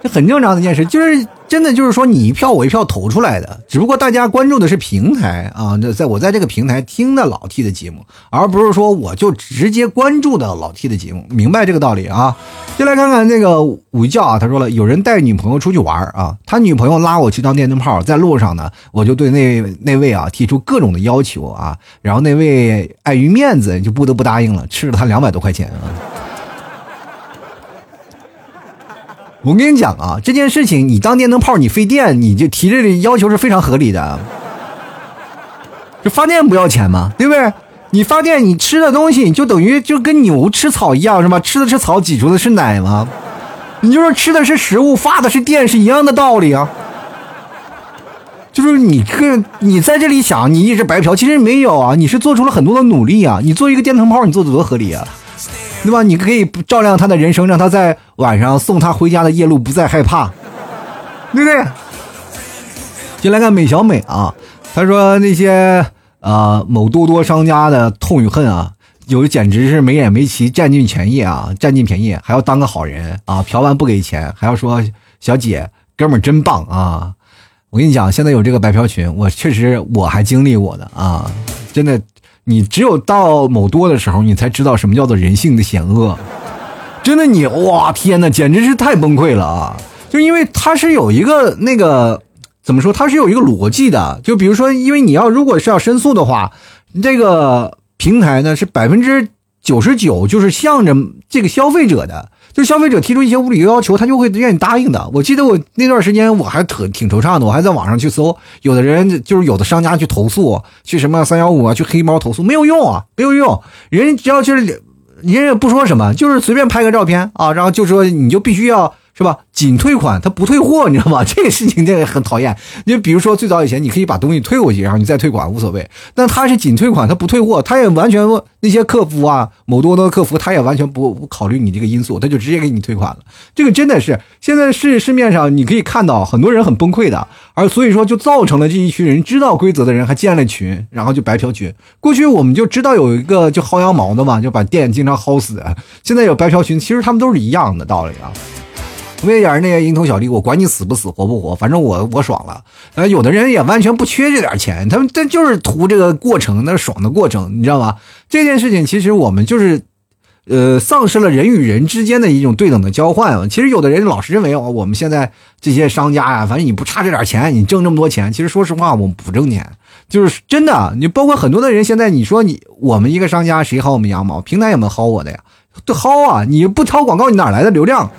这很正常的一件事，就是真的就是说你一票我一票投出来的，只不过大家关注的是平台啊，那在我在这个平台听的老 T 的节目，而不是说我就直接关注的老 T 的节目，明白这个道理啊？就来看看那个午觉啊，他说了，有人带女朋友出去玩啊，他女朋友拉我去当电灯泡，在路上呢，我就对那那位啊提出各种的要求啊，然后那位碍于面子就不得不答应了，吃了他两百多块钱啊。我跟你讲啊，这件事情你当电灯泡，你费电，你就提这个要求是非常合理的。这发电不要钱吗？对不对？你发电，你吃的东西就等于就跟牛吃草一样，是吧？吃的是草，挤出的是奶吗？你就是吃的是食物，发的是电，是一样的道理啊。就是你这，你在这里想，你一直白嫖，其实没有啊，你是做出了很多的努力啊。你做一个电灯泡，你做的多合理啊，对吧？你可以照亮他的人生，让他在晚上送他回家的夜路不再害怕，对不对？进来看美小美啊，他说那些。啊，某多多商家的痛与恨啊，有的简直是没眼没齐，占尽便宜啊，占尽便宜，还要当个好人啊，嫖完不给钱，还要说小姐哥们真棒啊！我跟你讲，现在有这个白嫖群，我确实我还经历过的啊，真的，你只有到某多的时候，你才知道什么叫做人性的险恶，真的，你哇天哪，简直是太崩溃了啊！就因为它是有一个那个。怎么说？它是有一个逻辑的，就比如说，因为你要如果是要申诉的话，这个平台呢是百分之九十九就是向着这个消费者的，就消费者提出一些无理由要求，他就会愿意答应的。我记得我那段时间我还挺挺惆怅的，我还在网上去搜，有的人就是有的商家去投诉，去什么三幺五啊，去黑猫投诉，没有用啊，没有用，人只要就是人也不说什么，就是随便拍个照片啊，然后就说你就必须要。是吧？仅退款，他不退货，你知道吗？这个事情这个很讨厌。就比如说最早以前，你可以把东西退过去，然后你再退款，无所谓。但他是仅退款，他不退货，他也完全那些客服啊，某多多客服，他也完全不不考虑你这个因素，他就直接给你退款了。这个真的是现在市市面上你可以看到很多人很崩溃的，而所以说就造成了这一群人知道规则的人还建了群，然后就白嫖群。过去我们就知道有一个就薅羊毛的嘛，就把店经常薅死。现在有白嫖群，其实他们都是一样的道理啊。为点那些蝇头小利，我管你死不死活不活，反正我我爽了。呃，有的人也完全不缺这点钱，他们这就是图这个过程，那爽的过程，你知道吗？这件事情其实我们就是，呃，丧失了人与人之间的一种对等的交换。其实有的人老是认为哦我们现在这些商家呀，反正你不差这点钱，你挣这么多钱。其实说实话，我们不挣钱，就是真的。你包括很多的人，现在你说你我们一个商家谁薅我们羊毛？平台有没有薅我的呀？都薅啊！你不掏广告，你哪来的流量？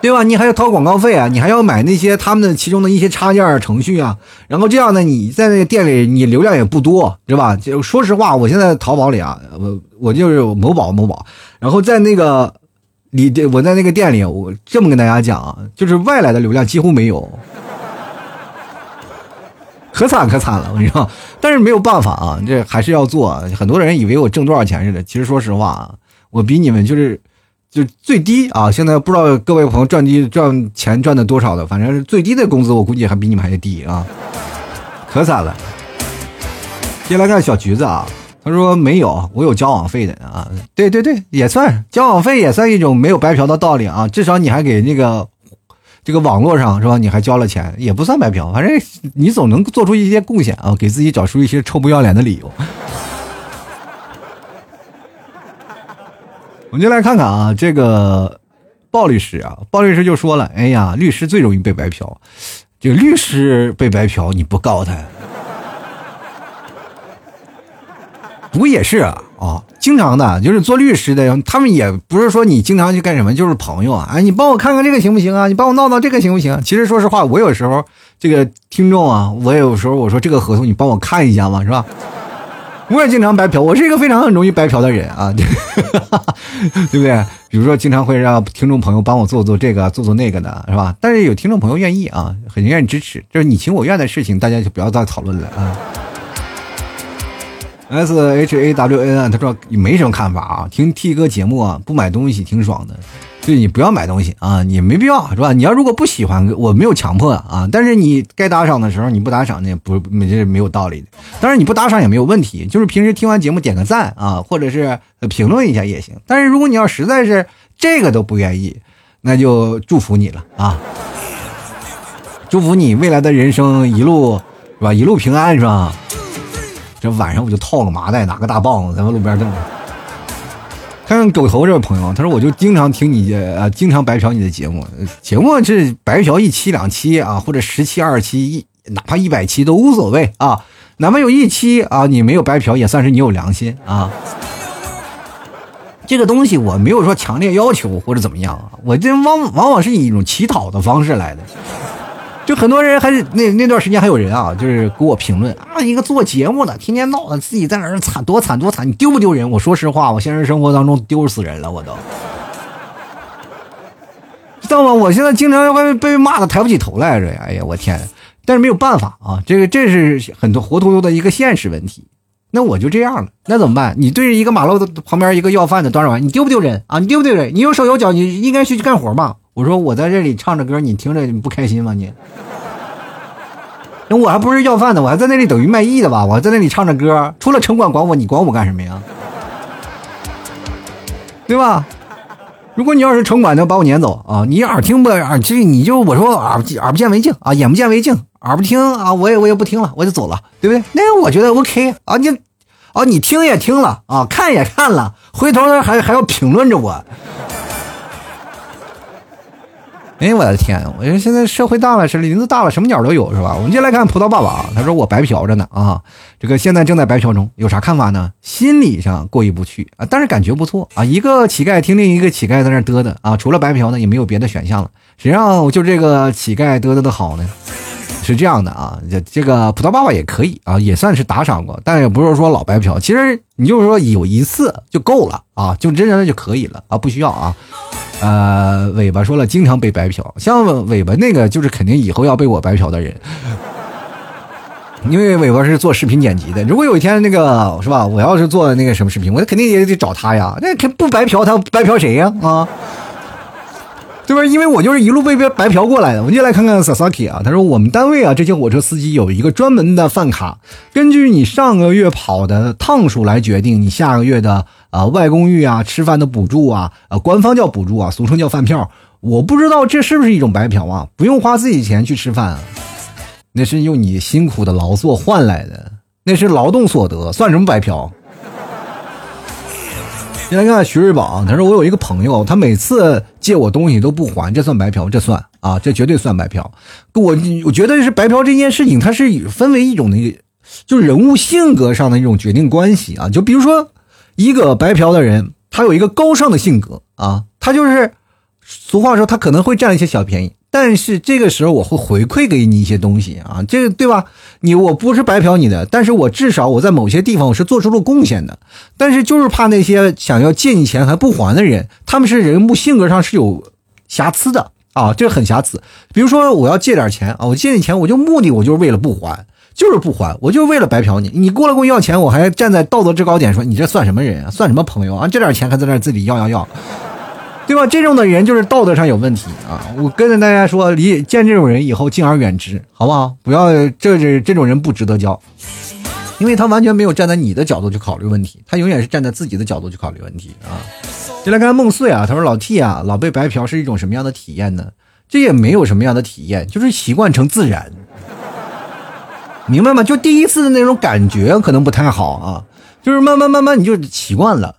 对吧？你还要掏广告费啊，你还要买那些他们的其中的一些插件程序啊，然后这样呢，你在那个店里你流量也不多，对吧？就说实话，我现在淘宝里啊，我我就是某宝某宝，然后在那个你，我在那个店里，我这么跟大家讲啊，就是外来的流量几乎没有，可惨可惨了，我跟你说，但是没有办法啊，这还是要做。很多人以为我挣多少钱似的，其实说实话啊，我比你们就是。就最低啊！现在不知道各位朋友赚低赚钱赚的多少的，反正是最低的工资，我估计还比你们还低啊，可惨了。接来看小橘子啊，他说没有，我有交往费的啊。对对对，也算交往费，也算一种没有白嫖的道理啊。至少你还给那个这个网络上是吧？你还交了钱，也不算白嫖，反正你总能做出一些贡献啊，给自己找出一些臭不要脸的理由。我们就来看看啊，这个鲍律师啊，鲍律师就说了：“哎呀，律师最容易被白嫖，这个律师被白嫖，你不告他，不也是啊？啊，经常的，就是做律师的，他们也不是说你经常去干什么，就是朋友啊。哎，你帮我看看这个行不行啊？你帮我闹闹这个行不行？其实说实话，我有时候这个听众啊，我有时候我说这个合同你帮我看一下嘛，是吧？”我也经常白嫖，我是一个非常容易白嫖的人啊，对不对？比如说，经常会让听众朋友帮我做做这个，做做那个的，是吧？但是有听众朋友愿意啊，很愿意支持，就是你情我愿的事情，大家就不要再讨论了啊。S H A W N，他说没什么看法啊，听 T 哥节目啊，不买东西挺爽的。对你不要买东西啊，你没必要是吧？你要如果不喜欢，我没有强迫啊。但是你该打赏的时候你不打赏那，不这是没有道理的。当然你不打赏也没有问题，就是平时听完节目点个赞啊，或者是评论一下也行。但是如果你要实在是这个都不愿意，那就祝福你了啊！祝福你未来的人生一路是吧？一路平安是吧？这晚上我就套个麻袋，拿个大棒子在路边等着。看看狗头这位朋友，他说我就经常听你呃，经常白嫖你的节目，节目这白嫖一期两期啊，或者十期二期一，哪怕一百期都无所谓啊，哪怕有一期啊你没有白嫖，也算是你有良心啊。这个东西我没有说强烈要求或者怎么样啊，我这往往往是以一种乞讨的方式来的。就很多人还是那那段时间还有人啊，就是给我评论啊，一个做节目的，天天闹的自己在那儿惨多惨多惨，你丢不丢人？我说实话，我现实生活当中丢死人了，我都。知道吗？我现在经常会被骂的抬不起头来着呀！哎呀，我天！但是没有办法啊，这个这是很多活脱脱的一个现实问题。那我就这样了，那怎么办？你对着一个马路的旁边一个要饭的端着碗，你丢不丢人啊？你丢不丢人？你有手有脚，你应该去干活嘛。我说我在这里唱着歌，你听着你不开心吗？你？那我还不是要饭的，我还在那里等于卖艺的吧？我还在那里唱着歌，除了城管管我，你管我干什么呀？对吧？如果你要是城管能把我撵走啊，你耳听不耳这你就我说耳耳不见为净啊，眼不见为净，耳不听啊，我也我也不听了，我就走了，对不对？那我觉得 OK 啊，你啊你听也听了啊，看也看了，回头还还要评论着我。哎，我的天！我说现在社会大了，是林子大了，什么鸟都有，是吧？我们就来看葡萄爸爸啊，他说我白嫖着呢啊，这个现在正在白嫖中，有啥看法呢？心理上过意不去啊，但是感觉不错啊。一个乞丐听另一个乞丐在那嘚嘚啊，除了白嫖呢，也没有别的选项了。谁让就这个乞丐嘚嘚的好呢？是这样的啊，这这个葡萄爸爸也可以啊，也算是打赏过，但也不是说老白嫖。其实你就是说有一次就够了啊，就真的就可以了啊，不需要啊。呃，尾巴说了，经常被白嫖，像尾巴那个就是肯定以后要被我白嫖的人，因为尾巴是做视频剪辑的。如果有一天那个是吧，我要是做那个什么视频，我肯定也得找他呀。那肯不白嫖他，白嫖谁呀？啊，对吧？因为我就是一路被被白嫖过来的。我们就来看看 Sasaki 啊，他说我们单位啊，这些火车司机有一个专门的饭卡，根据你上个月跑的趟数来决定你下个月的。啊，外公寓啊，吃饭的补助啊，啊，官方叫补助啊，俗称叫饭票。我不知道这是不是一种白嫖啊？不用花自己钱去吃饭，那是用你辛苦的劳作换来的，那是劳动所得，算什么白嫖？先来看徐瑞宝，他说我有一个朋友，他每次借我东西都不还，这算白嫖？这算啊，这绝对算白嫖。我我觉得是白嫖这件事情，它是分为一种那个，就人物性格上的一种决定关系啊，就比如说。一个白嫖的人，他有一个高尚的性格啊，他就是俗话说，他可能会占一些小便宜，但是这个时候我会回馈给你一些东西啊，这个对吧？你我不是白嫖你的，但是我至少我在某些地方我是做出了贡献的，但是就是怕那些想要借你钱还不还的人，他们是人物性格上是有瑕疵的啊，这很瑕疵。比如说我要借点钱啊，我借你钱，我就目的我就是为了不还。就是不还，我就是为了白嫖你。你过来跟我要钱，我还站在道德制高点说你这算什么人啊？算什么朋友啊？这点钱还在那自己要要要，对吧？这种的人就是道德上有问题啊！我跟着大家说，离见这种人以后敬而远之，好不好？不要这这这种人不值得交，因为他完全没有站在你的角度去考虑问题，他永远是站在自己的角度去考虑问题啊！就来看梦碎啊，他说老 T 啊，老被白嫖是一种什么样的体验呢？这也没有什么样的体验，就是习惯成自然。明白吗？就第一次的那种感觉可能不太好啊，就是慢慢慢慢你就习惯了，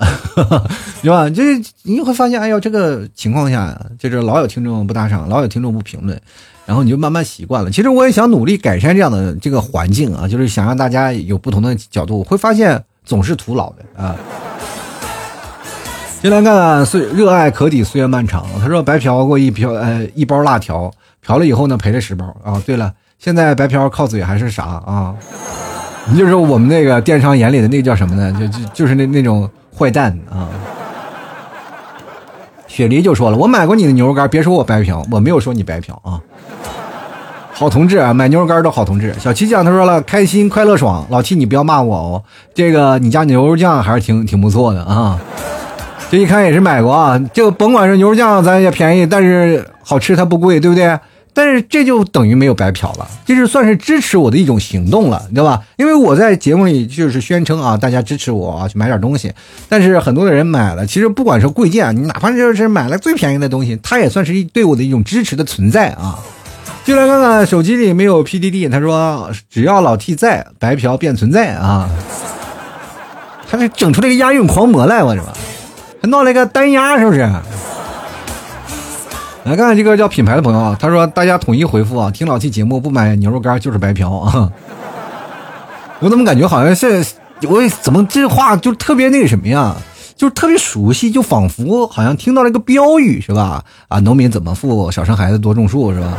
对吧？就是你会发现，哎呦，这个情况下，就是老有听众不打赏，老有听众不评论，然后你就慢慢习惯了。其实我也想努力改善这样的这个环境啊，就是想让大家有不同的角度，会发现总是徒劳的啊。进来看，岁热爱可抵岁月漫长。他说白嫖过一瓢呃一包辣条，嫖了以后呢赔了十包啊。对了。现在白嫖靠嘴还是啥啊？你就是我们那个电商眼里的那个叫什么呢？就就就是那那种坏蛋啊！雪梨就说了，我买过你的牛肉干，别说我白嫖，我没有说你白嫖啊。好同志啊，买牛肉干都好同志。小七酱他说了，开心快乐爽。老七你不要骂我哦，这个你家牛肉酱还是挺挺不错的啊。这一看也是买过啊，就甭管是牛肉酱咱也便宜，但是好吃它不贵，对不对？但是这就等于没有白嫖了，这是算是支持我的一种行动了，你知道吧？因为我在节目里就是宣称啊，大家支持我啊，去买点东西。但是很多的人买了，其实不管是贵贱，你哪怕就是买了最便宜的东西，它也算是一对我的一种支持的存在啊。进来看看手机里没有 PDD，他说只要老 T 在，白嫖便存在啊。他是整出了一个押韵狂魔来，我这吧？还闹了一个单押，是不是？来看看这个叫品牌的朋友啊，他说大家统一回复啊，听老 T 节目不买牛肉干就是白嫖啊。我怎么感觉好像是我怎么这话就特别那个什么呀，就特别熟悉，就仿佛好像听到了一个标语是吧？啊，农民怎么富，少生孩子多种树是吧？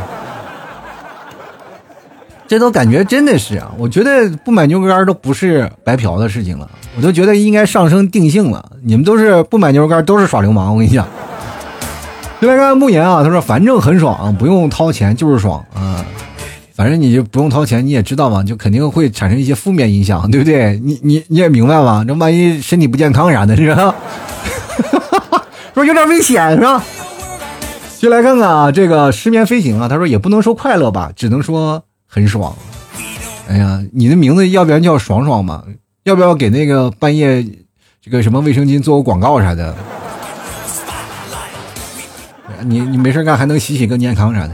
这都感觉真的是啊！我觉得不买牛肉干都不是白嫖的事情了，我都觉得应该上升定性了。你们都是不买牛肉干都是耍流氓，我跟你讲。就来看慕言啊，他说反正很爽，不用掏钱就是爽啊。反正你就不用掏钱，你也知道嘛，就肯定会产生一些负面影响，对不对？你你你也明白吧？这万一身体不健康啥的，是吧？说有点危险，是吧？就来看看啊，这个失眠飞行啊，他说也不能说快乐吧，只能说很爽。哎呀，你的名字要不然叫爽爽嘛？要不要给那个半夜这个什么卫生巾做个广告啥的？你你没事干还能洗洗更健康啥的。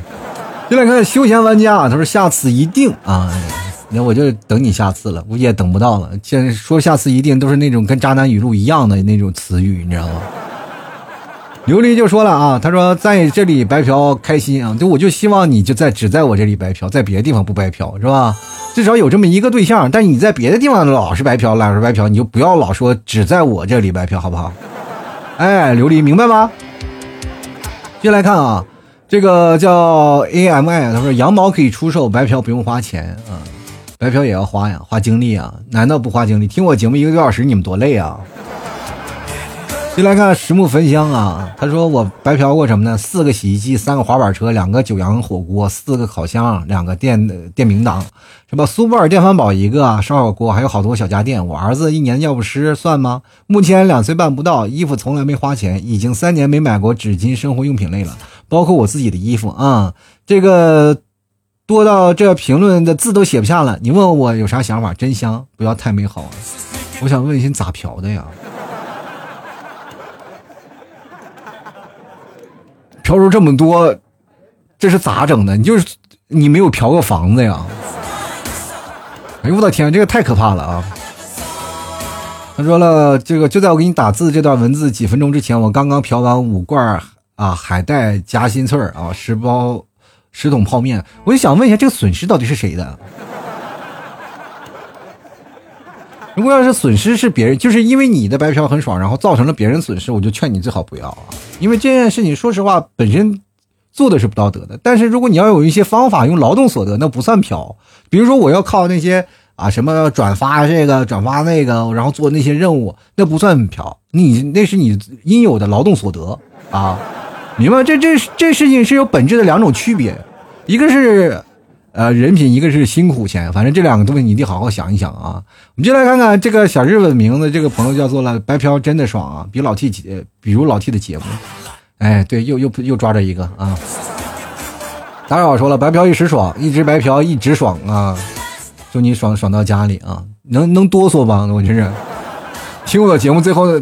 就来看休闲玩家，他说下次一定啊，那我就等你下次了，估计也等不到了。现在说下次一定都是那种跟渣男语录一样的那种词语，你知道吗？琉璃就说了啊，他说在这里白嫖开心啊，就我就希望你就在只在我这里白嫖，在别的地方不白嫖是吧？至少有这么一个对象。但你在别的地方老是白嫖，老是白嫖，你就不要老说只在我这里白嫖，好不好？哎，琉璃明白吗？接下来看啊，这个叫 AMI，他说羊毛可以出售，白嫖不用花钱啊，白嫖也要花呀，花精力啊，难道不花精力？听我节目一个多小时，你们多累啊！就来看实木焚香啊，他说我白嫖过什么呢？四个洗衣机，三个滑板车，两个九阳火锅，四个烤箱，两个电电饼铛，什么苏泊尔电饭煲一个，烧烤锅，还有好多小家电。我儿子一年尿不湿算吗？目前两岁半不到，衣服从来没花钱，已经三年没买过纸巾、生活用品类了，包括我自己的衣服啊。这个多到这评论的字都写不下了。你问问我有啥想法？真香，不要太美好。我想问一下，咋嫖的呀？嫖出这么多，这是咋整的？你就是你没有嫖过房子呀？哎呦我的天，这个太可怕了啊！他说了，这个就在我给你打字这段文字几分钟之前，我刚刚嫖完五罐啊海带夹心脆啊十包十桶泡面，我就想问一下，这个损失到底是谁的？如果要是损失是别人，就是因为你的白嫖很爽，然后造成了别人损失，我就劝你最好不要啊！因为这件事情，说实话，本身做的是不道德的。但是如果你要有一些方法用劳动所得，那不算嫖。比如说我要靠那些啊什么转发这个转发那个，然后做那些任务，那不算嫖，你那是你应有的劳动所得啊！明白？这这这事情是有本质的两种区别，一个是。呃，人品一个是辛苦钱，反正这两个东西你得好好想一想啊。我们就来看看这个小日本名字，这个朋友叫做了白嫖，真的爽啊，比老 T 节，比如老 T 的节目。哎，对，又又又抓着一个啊。打扰说了，白嫖一时爽，一直白嫖一直爽啊，祝你爽爽到家里啊，能能哆嗦吗？我真是听我节目最后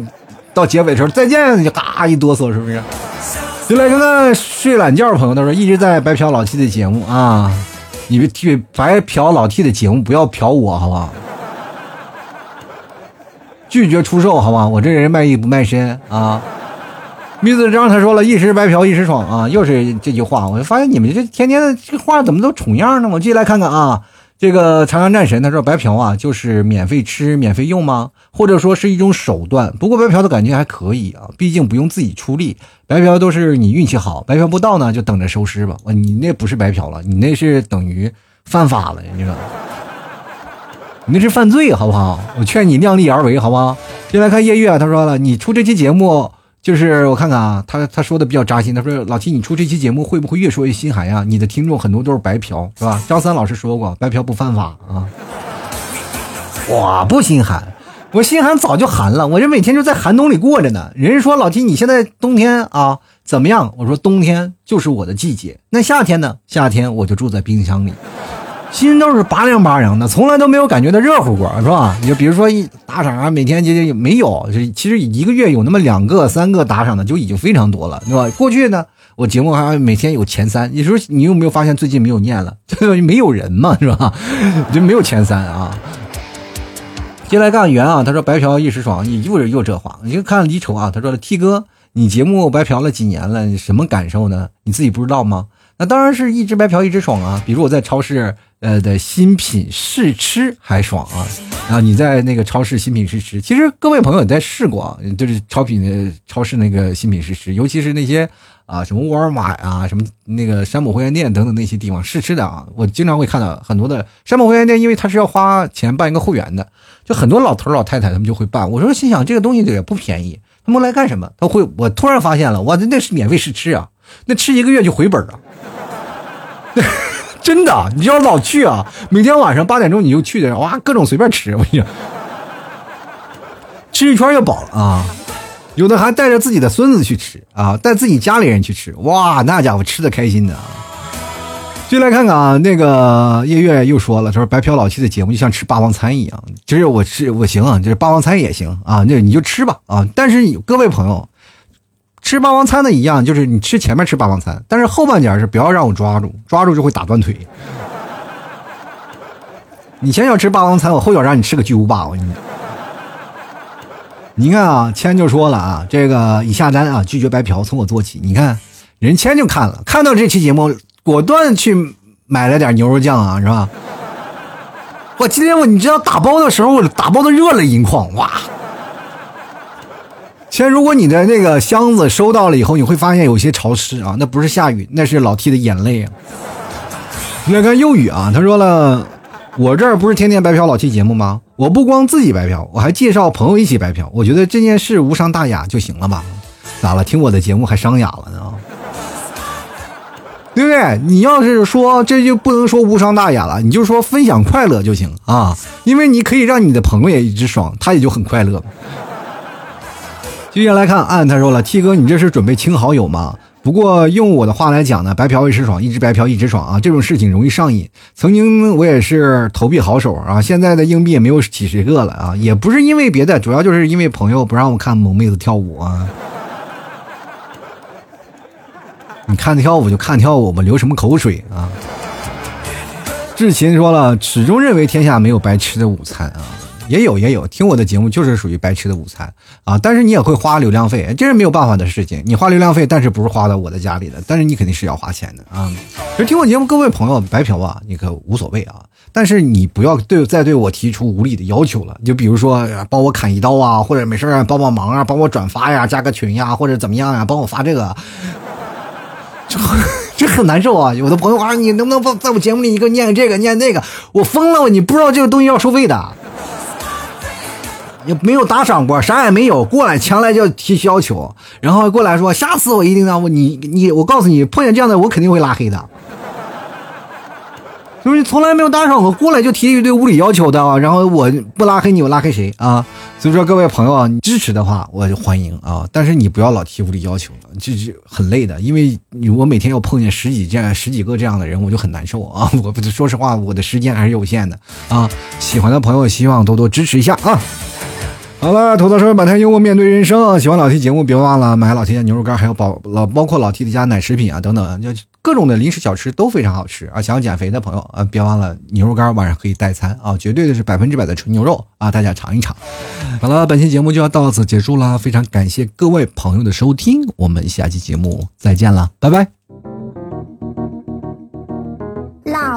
到结尾的时候再见，就嘎一哆嗦，是不是？就来看看睡懒觉朋友，他说一直在白嫖老 T 的节目啊。你们替白嫖老 T 的节目，不要嫖我，好不好？拒绝出售，好吧？我这人卖艺不卖身啊！米子张他说了一时白嫖一时爽啊，又是这句话，我就发现你们这天天的这话怎么都重样呢？我继续来看看啊。这个长江战神他说白嫖啊，就是免费吃免费用吗？或者说是一种手段？不过白嫖的感觉还可以啊，毕竟不用自己出力。白嫖都是你运气好，白嫖不到呢就等着收尸吧。你那不是白嫖了，你那是等于犯法了，你知道你那是犯罪，好不好？我劝你量力而为，好不好？进来看夜月，他说了，你出这期节目。就是我看看啊，他他说的比较扎心。他说：“老七，你出这期节目会不会越说越心寒呀？你的听众很多都是白嫖，是吧？”张三老师说过，白嫖不犯法啊。我不心寒，我心寒早就寒了。我这每天就在寒冬里过着呢。人家说老七，你现在冬天啊怎么样？我说冬天就是我的季节。那夏天呢？夏天我就住在冰箱里。心都是拔凉拔凉的，从来都没有感觉到热乎过，是吧？你就比如说一打赏啊，每天就就没有，其实一个月有那么两个、三个打赏的就已经非常多了，对吧？过去呢，我节目还每天有前三，你说你有没有发现最近没有念了？就没有人嘛，是吧？就没有前三啊。接下来干圆啊，他说白嫖一时爽，你又是又这话，你就看李丑啊，他说了 T 哥，你节目白嫖了几年了，什么感受呢？你自己不知道吗？那当然是一直白嫖一直爽啊！比如我在超市呃的新品试吃还爽啊，然后你在那个超市新品试吃，其实各位朋友也在试过啊，就是超品的超市那个新品试吃，尤其是那些啊，什么沃尔玛呀，什么那个山姆会员店等等那些地方试吃的啊，我经常会看到很多的山姆会员店，因为它是要花钱办一个会员的，就很多老头老太太他们就会办。我说心想这个东西也不便宜，他们来干什么？他会我突然发现了，哇，那是免费试吃啊，那吃一个月就回本了。真的，你要老去啊，每天晚上八点钟你就去的，哇，各种随便吃，我跟你讲，吃一圈就饱了啊。有的还带着自己的孙子去吃啊，带自己家里人去吃，哇，那家伙吃的开心的。就来看看啊，那个叶月又说了，他说白嫖老七的节目就像吃霸王餐一样，其实我吃我行，就是霸王餐也行啊，那你就吃吧啊。但是各位朋友，吃霸王餐的一样，就是你吃前面吃霸王餐，但是后半截是不要让我抓住，抓住就会打断腿。你先要吃霸王餐，我后脚让你吃个巨无霸，我跟你讲。你看啊，谦就说了啊，这个已下单啊，拒绝白嫖，从我做起。你看，人谦就看了，看到这期节目，果断去买了点牛肉酱啊，是吧？我今天我你知道打包的时候，我打包的热泪盈眶，哇！谦，如果你的那个箱子收到了以后，你会发现有些潮湿啊，那不是下雨，那是老 T 的眼泪啊。那看幼雨啊，他说了，我这儿不是天天白嫖老 T 节目吗？我不光自己白嫖，我还介绍朋友一起白嫖。我觉得这件事无伤大雅就行了吧？咋了？听我的节目还伤雅了呢？对不对？你要是说这就不能说无伤大雅了，你就说分享快乐就行啊，因为你可以让你的朋友也一直爽，他也就很快乐。接下来看，按他说了，T 哥，你这是准备清好友吗？不过用我的话来讲呢，白嫖一时爽，一直白嫖一直爽啊！这种事情容易上瘾。曾经我也是投币好手啊，现在的硬币也没有几十个了啊，也不是因为别的，主要就是因为朋友不让我看萌妹子跳舞啊。你看跳舞就看跳舞吧，流什么口水啊？志勤说了，始终认为天下没有白吃的午餐啊。也有也有，听我的节目就是属于白吃的午餐啊！但是你也会花流量费，这是没有办法的事情。你花流量费，但是不是花到我的家里的，但是你肯定是要花钱的啊！其实听我节目，各位朋友，白嫖啊，你可无所谓啊，但是你不要对再对我提出无理的要求了。就比如说帮我砍一刀啊，或者没事啊帮帮忙啊，帮我转发呀，加个群呀，或者怎么样呀，帮我发这个，这很难受啊！有的朋友啊，你能不能在在我节目里一个念这个念那个？我疯了！你不知道这个东西要收费的。也没有打赏过，啥也没有，过来强来就提要求，然后过来说下次我一定让我你你我告诉你，碰见这样的我肯定会拉黑的。就是从来没有打赏过，过来就提一堆无理要求的啊！然后我不拉黑你，我拉黑谁啊？所以说各位朋友啊，你支持的话我就欢迎啊，但是你不要老提无理要求了，这是很累的，因为我每天要碰见十几件、十几个这样的人，我就很难受啊！我说实话，我的时间还是有限的啊！喜欢的朋友希望多多支持一下啊！好了，土豆说满天幽默面对人生。喜欢老 T 节目，别忘了买老 T 家牛肉干，还有包老包括老 T 的家奶食品啊等等，就各种的零食小吃都非常好吃啊！想要减肥的朋友啊，别忘了牛肉干晚上可以代餐啊，绝对的是百分之百的纯牛肉啊，大家尝一尝。好了，本期节目就要到此结束了，非常感谢各位朋友的收听，我们下期节目再见了，拜拜。